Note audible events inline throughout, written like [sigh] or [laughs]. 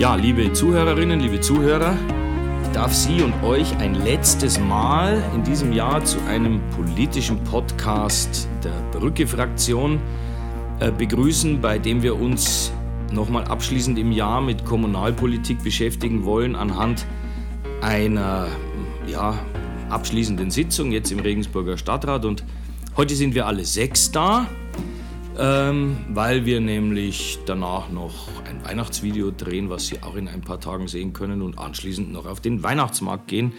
Ja, liebe Zuhörerinnen, liebe Zuhörer, ich darf Sie und euch ein letztes Mal in diesem Jahr zu einem politischen Podcast der Brücke-Fraktion äh, begrüßen, bei dem wir uns nochmal abschließend im Jahr mit Kommunalpolitik beschäftigen wollen anhand einer ja, abschließenden Sitzung jetzt im Regensburger Stadtrat. Und heute sind wir alle sechs da ähm, weil wir nämlich danach noch ein Weihnachtsvideo drehen, was Sie auch in ein paar Tagen sehen können und anschließend noch auf den Weihnachtsmarkt gehen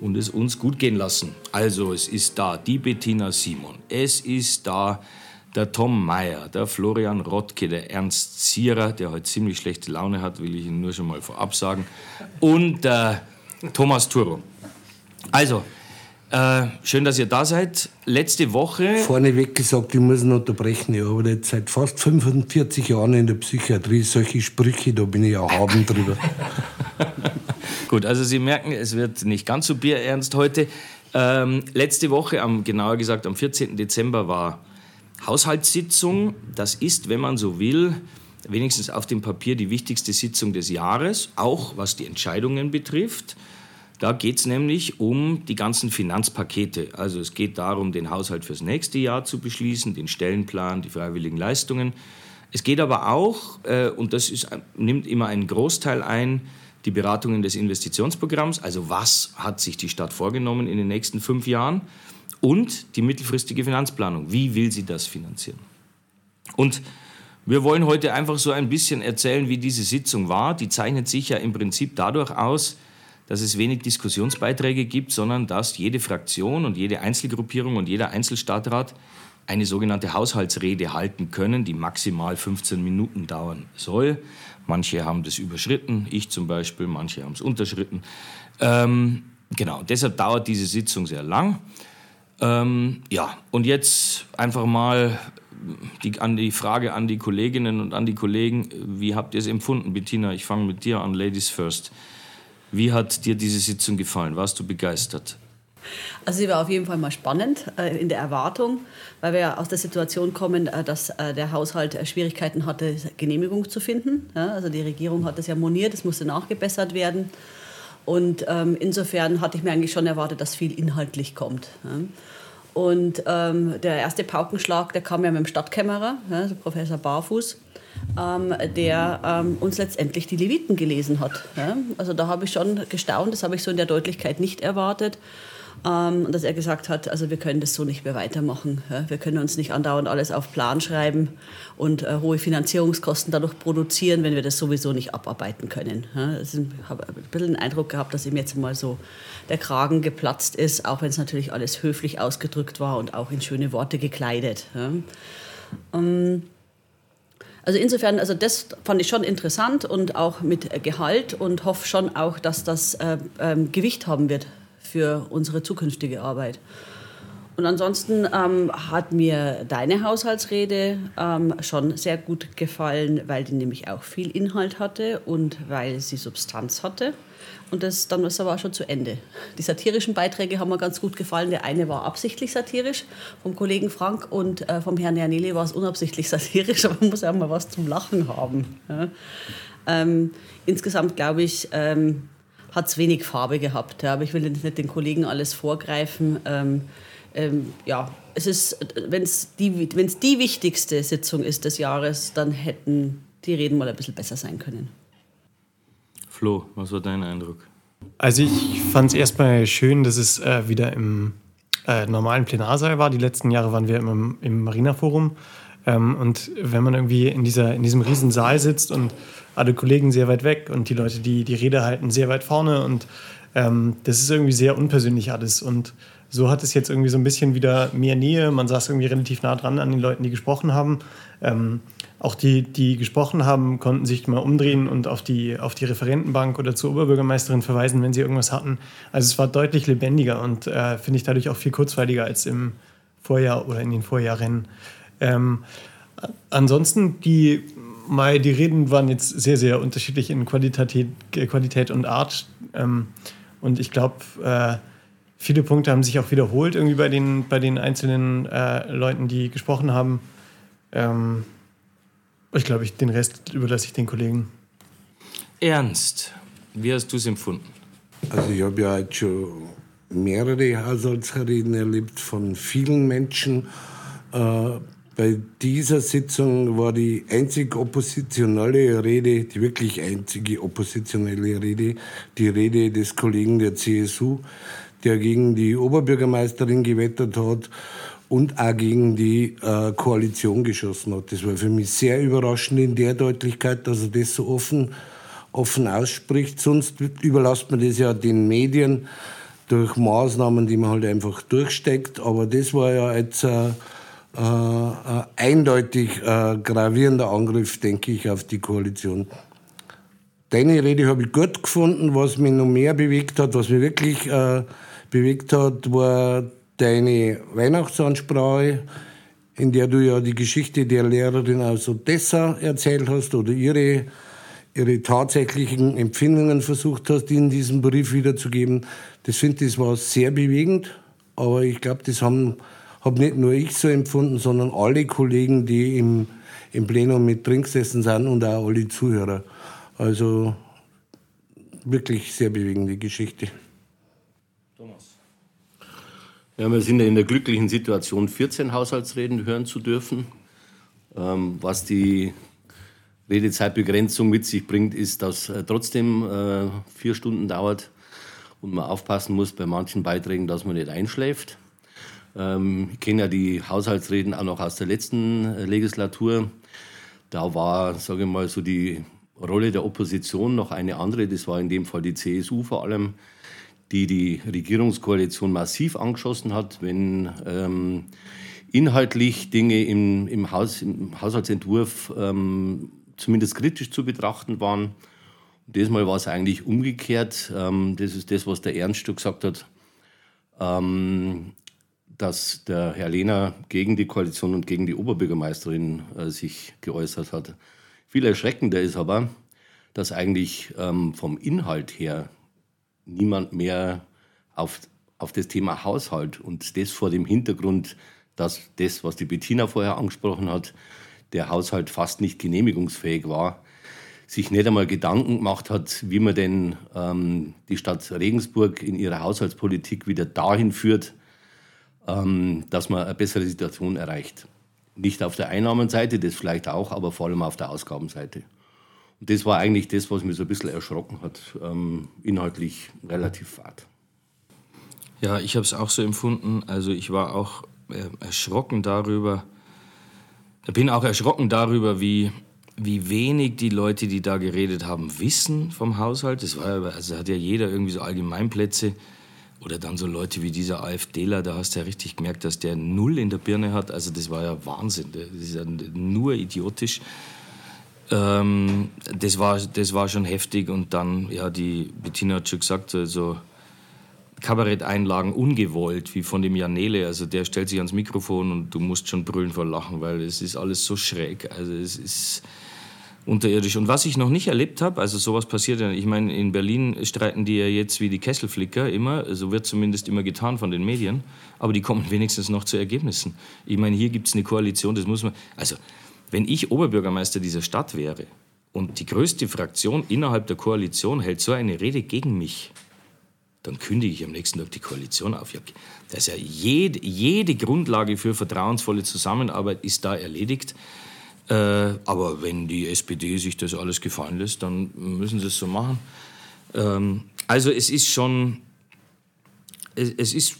und es uns gut gehen lassen. Also es ist da die Bettina Simon, es ist da der Tom Meyer, der Florian Rottke, der Ernst Zierer, der heute ziemlich schlechte Laune hat, will ich Ihnen nur schon mal vorab sagen, und der Thomas Turo. Also, äh, schön, dass ihr da seid. Letzte Woche. Vorneweg gesagt, ich muss ihn unterbrechen. Ich arbeite jetzt seit fast 45 Jahren in der Psychiatrie. Solche Sprüche, da bin ich auch haben drüber. [laughs] Gut, also Sie merken, es wird nicht ganz so bierernst heute. Ähm, letzte Woche, am, genauer gesagt am 14. Dezember, war Haushaltssitzung. Das ist, wenn man so will, wenigstens auf dem Papier die wichtigste Sitzung des Jahres, auch was die Entscheidungen betrifft. Da geht es nämlich um die ganzen Finanzpakete. Also es geht darum, den Haushalt fürs nächste Jahr zu beschließen, den Stellenplan, die freiwilligen Leistungen. Es geht aber auch, äh, und das ist, nimmt immer einen Großteil ein, die Beratungen des Investitionsprogramms. Also was hat sich die Stadt vorgenommen in den nächsten fünf Jahren? Und die mittelfristige Finanzplanung. Wie will sie das finanzieren? Und wir wollen heute einfach so ein bisschen erzählen, wie diese Sitzung war. Die zeichnet sich ja im Prinzip dadurch aus, dass es wenig Diskussionsbeiträge gibt, sondern dass jede Fraktion und jede Einzelgruppierung und jeder Einzelstadtrat eine sogenannte Haushaltsrede halten können, die maximal 15 Minuten dauern soll. Manche haben das überschritten, ich zum Beispiel, manche haben es unterschritten. Ähm, genau, deshalb dauert diese Sitzung sehr lang. Ähm, ja, und jetzt einfach mal die, an die Frage an die Kolleginnen und an die Kollegen, wie habt ihr es empfunden? Bettina, ich fange mit dir an, Ladies First. Wie hat dir diese Sitzung gefallen? Warst du begeistert? Also sie war auf jeden Fall mal spannend äh, in der Erwartung, weil wir aus der Situation kommen, äh, dass äh, der Haushalt äh, Schwierigkeiten hatte, Genehmigung zu finden. Ja, also die Regierung hat das ja moniert, es musste nachgebessert werden. Und ähm, insofern hatte ich mir eigentlich schon erwartet, dass viel inhaltlich kommt. Ja. Und ähm, der erste Paukenschlag, der kam ja mit dem Stadtkämmerer, ja, Professor Barfuß ähm, der ähm, uns letztendlich die Leviten gelesen hat. Ja? Also da habe ich schon gestaunt, das habe ich so in der Deutlichkeit nicht erwartet. Ähm, dass er gesagt hat, also wir können das so nicht mehr weitermachen. Ja? Wir können uns nicht andauernd alles auf Plan schreiben und äh, hohe Finanzierungskosten dadurch produzieren, wenn wir das sowieso nicht abarbeiten können. Ja? Also ich habe ein bisschen den Eindruck gehabt, dass ihm jetzt mal so der Kragen geplatzt ist, auch wenn es natürlich alles höflich ausgedrückt war und auch in schöne Worte gekleidet. Ja? Ähm, also insofern, also das fand ich schon interessant und auch mit Gehalt und hoffe schon auch, dass das äh, äh, Gewicht haben wird für unsere zukünftige Arbeit. Und ansonsten ähm, hat mir deine Haushaltsrede ähm, schon sehr gut gefallen, weil die nämlich auch viel Inhalt hatte und weil sie Substanz hatte. Und das, dann ist aber auch schon zu Ende. Die satirischen Beiträge haben mir ganz gut gefallen. Der eine war absichtlich satirisch vom Kollegen Frank und äh, vom Herrn Janeli war es unabsichtlich [laughs] satirisch, aber man muss ja mal was zum Lachen haben. Ja. Ähm, insgesamt glaube ich, ähm, hat es wenig Farbe gehabt. Ja, aber ich will nicht den Kollegen alles vorgreifen. Ähm, ähm ja, es ist, wenn es die, wenn's die wichtigste Sitzung ist des Jahres, dann hätten die Reden mal ein bisschen besser sein können. Flo, was war dein Eindruck? Also ich fand es erstmal schön, dass es äh, wieder im äh, normalen Plenarsaal war. Die letzten Jahre waren wir immer im, im Marina-Forum. Ähm, und wenn man irgendwie in, dieser, in diesem riesen Saal sitzt und alle Kollegen sehr weit weg und die Leute, die die Rede halten, sehr weit vorne und ähm, das ist irgendwie sehr unpersönlich alles. Und so hat es jetzt irgendwie so ein bisschen wieder mehr Nähe. Man saß irgendwie relativ nah dran an den Leuten, die gesprochen haben. Ähm, auch die, die gesprochen haben, konnten sich mal umdrehen und auf die, auf die Referentenbank oder zur Oberbürgermeisterin verweisen, wenn sie irgendwas hatten. Also es war deutlich lebendiger und äh, finde ich dadurch auch viel kurzweiliger als im Vorjahr oder in den Vorjahren. Ähm, ansonsten, die, mal, die Reden waren jetzt sehr, sehr unterschiedlich in Qualität, Qualität und Art. Ähm, und ich glaube, äh, viele Punkte haben sich auch wiederholt irgendwie bei den, bei den einzelnen äh, Leuten, die gesprochen haben. Ähm, ich glaube, ich, den Rest überlasse ich den Kollegen. ernst. Wie hast du es empfunden? Also ich habe ja jetzt schon mehrere Haushaltsreden erlebt von vielen Menschen. Äh, bei dieser Sitzung war die einzig oppositionelle Rede, die wirklich einzige oppositionelle Rede, die Rede des Kollegen der CSU, der gegen die Oberbürgermeisterin gewettert hat und auch gegen die äh, Koalition geschossen hat. Das war für mich sehr überraschend in der Deutlichkeit, dass er das so offen, offen ausspricht. Sonst überlässt man das ja den Medien durch Maßnahmen, die man halt einfach durchsteckt. Aber das war ja jetzt äh, äh, eindeutig äh, gravierender Angriff, denke ich, auf die Koalition. Deine Rede habe ich gut gefunden. Was mich noch mehr bewegt hat, was mich wirklich äh, bewegt hat, war deine Weihnachtsansprache, in der du ja die Geschichte der Lehrerin aus Odessa erzählt hast oder ihre, ihre tatsächlichen Empfindungen versucht hast, in diesem Brief wiederzugeben. Das finde ich, war sehr bewegend, aber ich glaube, das haben, habe nicht nur ich so empfunden, sondern alle Kollegen, die im, im Plenum mit drin gesessen sind und auch alle Zuhörer. Also wirklich sehr bewegende Geschichte. Ja, wir sind ja in der glücklichen Situation, 14 Haushaltsreden hören zu dürfen. Ähm, was die Redezeitbegrenzung mit sich bringt, ist, dass äh, trotzdem äh, vier Stunden dauert und man aufpassen muss bei manchen Beiträgen, dass man nicht einschläft. Ähm, ich kenne ja die Haushaltsreden auch noch aus der letzten äh, Legislatur. Da war, sage ich mal, so die Rolle der Opposition noch eine andere. Das war in dem Fall die CSU vor allem die die Regierungskoalition massiv angeschossen hat, wenn ähm, inhaltlich Dinge im, im, Haus, im Haushaltsentwurf ähm, zumindest kritisch zu betrachten waren. Und diesmal war es eigentlich umgekehrt. Ähm, das ist das, was der Ernst gesagt hat, ähm, dass der Herr Lehner gegen die Koalition und gegen die Oberbürgermeisterin äh, sich geäußert hat. Viel erschreckender ist aber, dass eigentlich ähm, vom Inhalt her niemand mehr auf, auf das Thema Haushalt und das vor dem Hintergrund, dass das, was die Bettina vorher angesprochen hat, der Haushalt fast nicht genehmigungsfähig war, sich nicht einmal Gedanken gemacht hat, wie man denn ähm, die Stadt Regensburg in ihrer Haushaltspolitik wieder dahin führt, ähm, dass man eine bessere Situation erreicht. Nicht auf der Einnahmenseite, das vielleicht auch, aber vor allem auf der Ausgabenseite. Und das war eigentlich das, was mich so ein bisschen erschrocken hat. Ähm, inhaltlich relativ fad. Ja, ich habe es auch so empfunden. Also ich war auch äh, erschrocken darüber, bin auch erschrocken darüber, wie, wie wenig die Leute, die da geredet haben, wissen vom Haushalt. Das war, also hat ja jeder irgendwie so Allgemeinplätze. Oder dann so Leute wie dieser AfDler, da hast du ja richtig gemerkt, dass der null in der Birne hat. Also das war ja Wahnsinn. Das ist ja nur idiotisch. Ähm, das, war, das war schon heftig und dann, ja, die Bettina hat schon gesagt, also Kabaretteinlagen ungewollt, wie von dem Janele. Also der stellt sich ans Mikrofon und du musst schon brüllen vor Lachen, weil es ist alles so schräg. Also es ist unterirdisch. Und was ich noch nicht erlebt habe, also sowas passiert ja, ich meine, in Berlin streiten die ja jetzt wie die Kesselflicker immer, so wird zumindest immer getan von den Medien, aber die kommen [laughs] wenigstens noch zu Ergebnissen. Ich meine, hier gibt es eine Koalition, das muss man, also wenn ich Oberbürgermeister dieser Stadt wäre und die größte Fraktion innerhalb der Koalition hält so eine Rede gegen mich, dann kündige ich am nächsten Tag die Koalition auf. Das ist ja jede, jede Grundlage für vertrauensvolle Zusammenarbeit ist da erledigt. Äh, aber wenn die SPD sich das alles gefallen lässt, dann müssen sie es so machen. Ähm, also es ist schon, es, es ist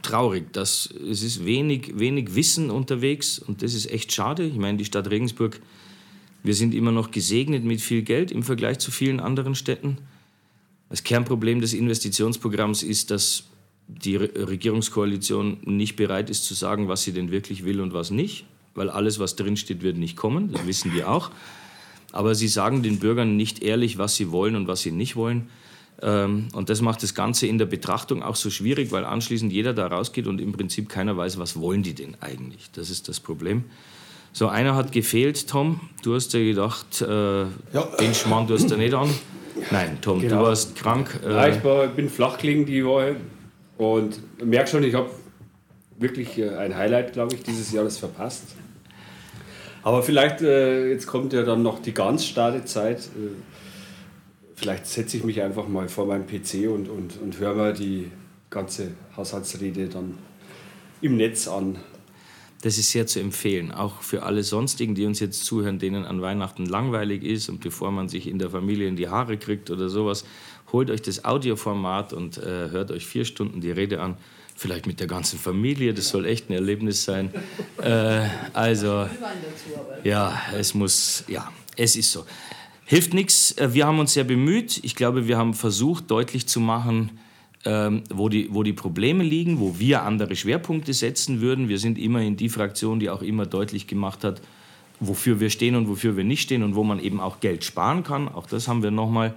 traurig, dass es ist wenig, wenig Wissen unterwegs und das ist echt schade. Ich meine, die Stadt Regensburg, wir sind immer noch gesegnet mit viel Geld im Vergleich zu vielen anderen Städten. Das Kernproblem des Investitionsprogramms ist, dass die Regierungskoalition nicht bereit ist zu sagen, was sie denn wirklich will und was nicht, weil alles, was drinsteht, wird nicht kommen, das wissen wir auch. Aber sie sagen den Bürgern nicht ehrlich, was sie wollen und was sie nicht wollen. Ähm, und das macht das Ganze in der Betrachtung auch so schwierig, weil anschließend jeder da rausgeht und im Prinzip keiner weiß, was wollen die denn eigentlich. Das ist das Problem. So, einer hat gefehlt, Tom. Du hast ja gedacht, äh, ja. den Schmarrn tust du nicht an. Nein, Tom, genau. du warst krank. Äh, ja, ich war, bin flach gelegen die Woche und merke schon, ich habe wirklich äh, ein Highlight, glaube ich, dieses Jahres verpasst. Aber vielleicht, äh, jetzt kommt ja dann noch die ganz starke Zeit. Äh, vielleicht setze ich mich einfach mal vor meinem PC und, und, und höre mir die ganze Haushaltsrede dann im Netz an. Das ist sehr zu empfehlen, auch für alle sonstigen, die uns jetzt zuhören, denen an Weihnachten langweilig ist und bevor man sich in der Familie in die Haare kriegt oder sowas, holt euch das Audioformat und äh, hört euch vier Stunden die Rede an. Vielleicht mit der ganzen Familie, das soll echt ein Erlebnis sein. Äh, also, ja, es muss, ja, es ist so. Hilft nichts, äh, wir haben uns sehr bemüht. Ich glaube, wir haben versucht, deutlich zu machen, ähm, wo, die, wo die Probleme liegen, wo wir andere Schwerpunkte setzen würden. Wir sind immerhin die Fraktion, die auch immer deutlich gemacht hat, wofür wir stehen und wofür wir nicht stehen und wo man eben auch Geld sparen kann. Auch das haben wir nochmal noch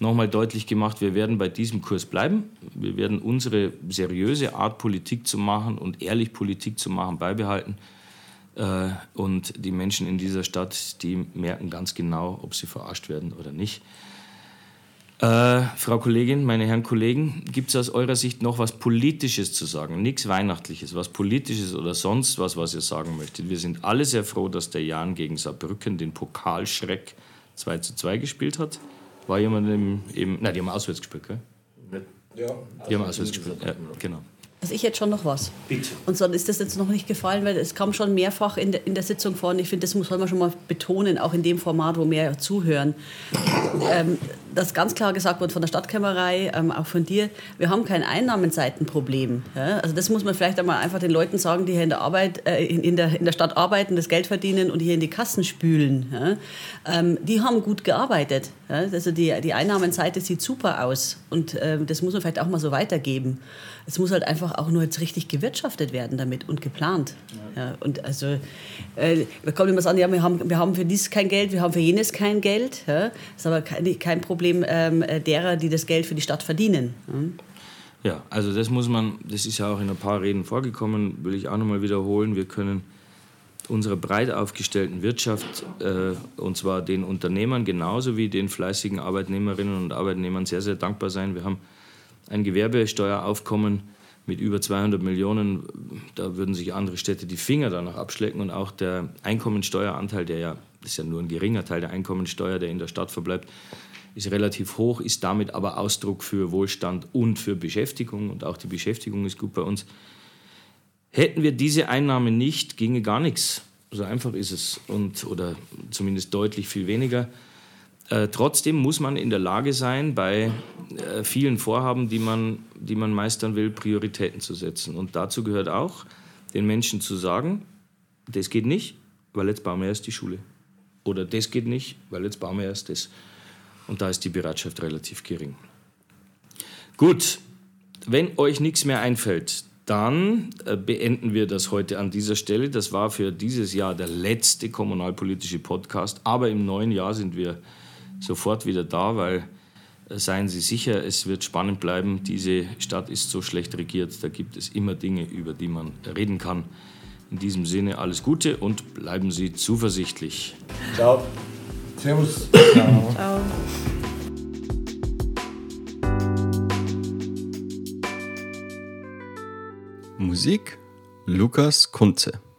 mal deutlich gemacht. Wir werden bei diesem Kurs bleiben. Wir werden unsere seriöse Art, Politik zu machen und ehrlich Politik zu machen, beibehalten. Äh, und die Menschen in dieser Stadt, die merken ganz genau, ob sie verarscht werden oder nicht. Äh, Frau Kollegin, meine Herren Kollegen, gibt es aus eurer Sicht noch was Politisches zu sagen? Nichts Weihnachtliches, was Politisches oder sonst was, was ihr sagen möchtet? Wir sind alle sehr froh, dass der Jan gegen Saarbrücken den Pokalschreck 2 zu 2 gespielt hat. War jemand im, im nein, die haben auswärts gespielt, gell? Ja. Die haben auswärts gespielt, ja, genau. Also ich hätte schon noch was. Bitte. Und so ist das jetzt noch nicht gefallen, weil es kam schon mehrfach in der, in der Sitzung vor. Und ich finde, das muss man schon mal betonen, auch in dem Format, wo mehr zuhören. Ähm, dass ganz klar gesagt wurde von der Stadtkämmerei, ähm, auch von dir, wir haben kein Einnahmenseitenproblem. Ja? Also das muss man vielleicht einmal einfach den Leuten sagen, die hier in der, Arbeit, äh, in, in, der, in der Stadt arbeiten, das Geld verdienen und hier in die Kassen spülen. Ja? Ähm, die haben gut gearbeitet. Ja? Also die, die Einnahmenseite sieht super aus und äh, das muss man vielleicht auch mal so weitergeben. Es muss halt einfach auch nur jetzt richtig gewirtschaftet werden damit und geplant. Und also, äh, wir kommen immer sagen, ja, wir haben, wir haben für dies kein Geld, wir haben für jenes kein Geld. Das ist aber kein, kein Problem ähm, derer, die das Geld für die Stadt verdienen. Ja. ja, also das muss man, das ist ja auch in ein paar Reden vorgekommen, will ich auch nochmal wiederholen. Wir können unserer breit aufgestellten Wirtschaft, äh, und zwar den Unternehmern genauso wie den fleißigen Arbeitnehmerinnen und Arbeitnehmern sehr, sehr dankbar sein. Wir haben ein Gewerbesteueraufkommen mit über 200 Millionen, da würden sich andere Städte die Finger danach abschlecken und auch der Einkommensteueranteil, der ja, das ist ja nur ein geringer Teil der Einkommensteuer, der in der Stadt verbleibt, ist relativ hoch, ist damit aber Ausdruck für Wohlstand und für Beschäftigung und auch die Beschäftigung ist gut bei uns. Hätten wir diese Einnahme nicht, ginge gar nichts. So einfach ist es und oder zumindest deutlich viel weniger. Äh, trotzdem muss man in der Lage sein, bei äh, vielen Vorhaben, die man, die man meistern will, Prioritäten zu setzen. Und dazu gehört auch, den Menschen zu sagen, das geht nicht, weil jetzt bauen wir erst die Schule. Oder das geht nicht, weil jetzt bauen wir erst das. Und da ist die Bereitschaft relativ gering. Gut, wenn euch nichts mehr einfällt, dann äh, beenden wir das heute an dieser Stelle. Das war für dieses Jahr der letzte kommunalpolitische Podcast, aber im neuen Jahr sind wir sofort wieder da, weil äh, seien Sie sicher, es wird spannend bleiben. Diese Stadt ist so schlecht regiert, da gibt es immer Dinge, über die man reden kann. In diesem Sinne alles Gute und bleiben Sie zuversichtlich. Ciao. Servus. Ciao. Ciao. Musik Lukas Kunze.